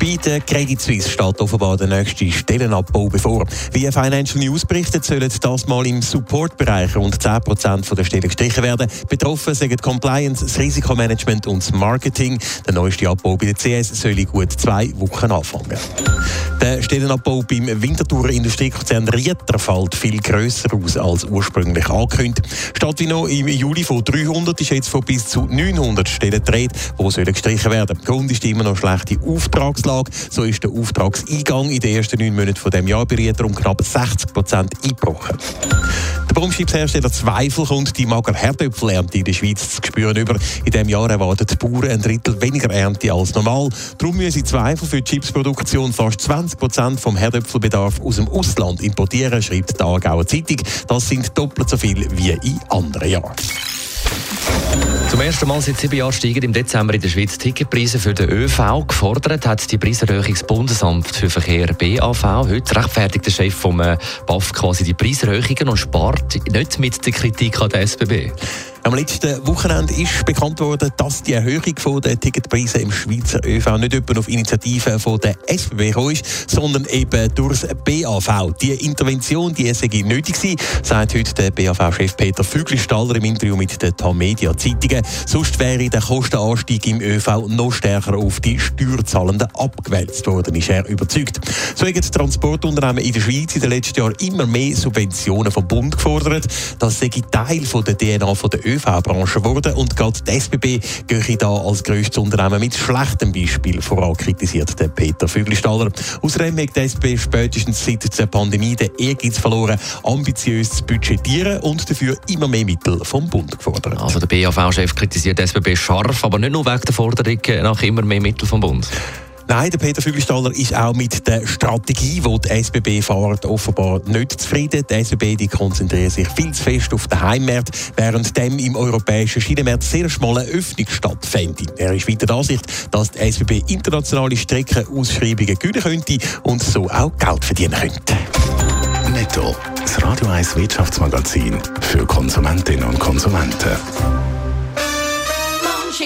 Bei der Credit Suisse steht offenbar der nächste Stellenabbau bevor. Wie Financial News berichtet, sollen das mal im Supportbereich rund 10% der Stellen gestrichen werden. Betroffen sind Compliance, das Risikomanagement und das Marketing. Der neueste Abbau bei der CS soll in gut zwei Wochen anfangen. Der Stellenabbau beim Winterthurer Industriekonzern Rieter fällt viel grösser aus als ursprünglich angekündigt. Statt wie noch im Juli von 300 ist jetzt von bis zu 900 Stellen gedreht, die gestrichen werden. Grund ist immer noch schlechte Auftragslage. So ist der Auftragseingang in den ersten neun Monaten von dem Jahr bei Rieter um knapp 60 Prozent eingebrochen. Der Baumschibshersteller Zweifel kommt die mager Herdöpfelernte in der Schweiz zu spüren über. In diesem Jahr erwarten die Bauern ein Drittel weniger Ernte als normal. Darum müssen Zweifel für die Chipsproduktion fast 20 Prozent vom Herdöpfelbedarf aus dem Ausland importieren, schreibt die Aargauer Zeitung. Das sind doppelt so viel wie in anderen Jahren. Zum ersten Mal seit sieben Jahren steigen im Dezember in der Schweiz Ticketpreise für den ÖV. Gefordert hat die Preiserhöhung das Bundesamt für Verkehr BAV. Heute rechtfertigt der Chef vom äh, BAF quasi die Preiserhöhungen und spart nicht mit der Kritik an der SBB. Am letzten Wochenende ist bekannt worden, dass die Erhöhung der Ticketpreise im Schweizer ÖV nicht etwa auf Initiative der SBB gekommen ist, sondern eben durch das BAV. Die Intervention, die sei nötig gewesen, sagt heute der BAV-Chef Peter Füglistaller im Interview mit den Tamedia Zeitungen. Sonst wäre der Kostenanstieg im ÖV noch stärker auf die Steuerzahlenden abgewälzt worden, ist er überzeugt. So haben die Transportunternehmen in der Schweiz in den letzten Jahren immer mehr Subventionen vom Bund gefordert. Das sei Teil von der DNA von der ÖV-Branche geworden und gerade die SBB gehe da als grösstes Unternehmen mit schlechtem Beispiel voran, kritisiert der Peter Füglistaller. Außerdem hat die SBB spätestens seit der Pandemie den Ehrgeiz verloren, ambitiös zu budgetieren und dafür immer mehr Mittel vom Bund gefordert. Also der BAV-Chef kritisiert die SBB scharf, aber nicht nur wegen der Forderung nach immer mehr Mittel vom Bund. Nein, der Peter Fügelstaller ist auch mit der Strategie, die die SBB fährt, offenbar nicht zufrieden. Die SBB die konzentriert sich viel zu fest auf den Heimmarkt, während dem im europäischen Schienenmarkt sehr schmale Öffnung stattfindet. Er ist weiter der Ansicht, dass die SBB internationale Streckenausschreibungen gewinnen könnte und so auch Geld verdienen könnte. Netto, das Radio 1 Wirtschaftsmagazin für Konsumentinnen und Konsumenten.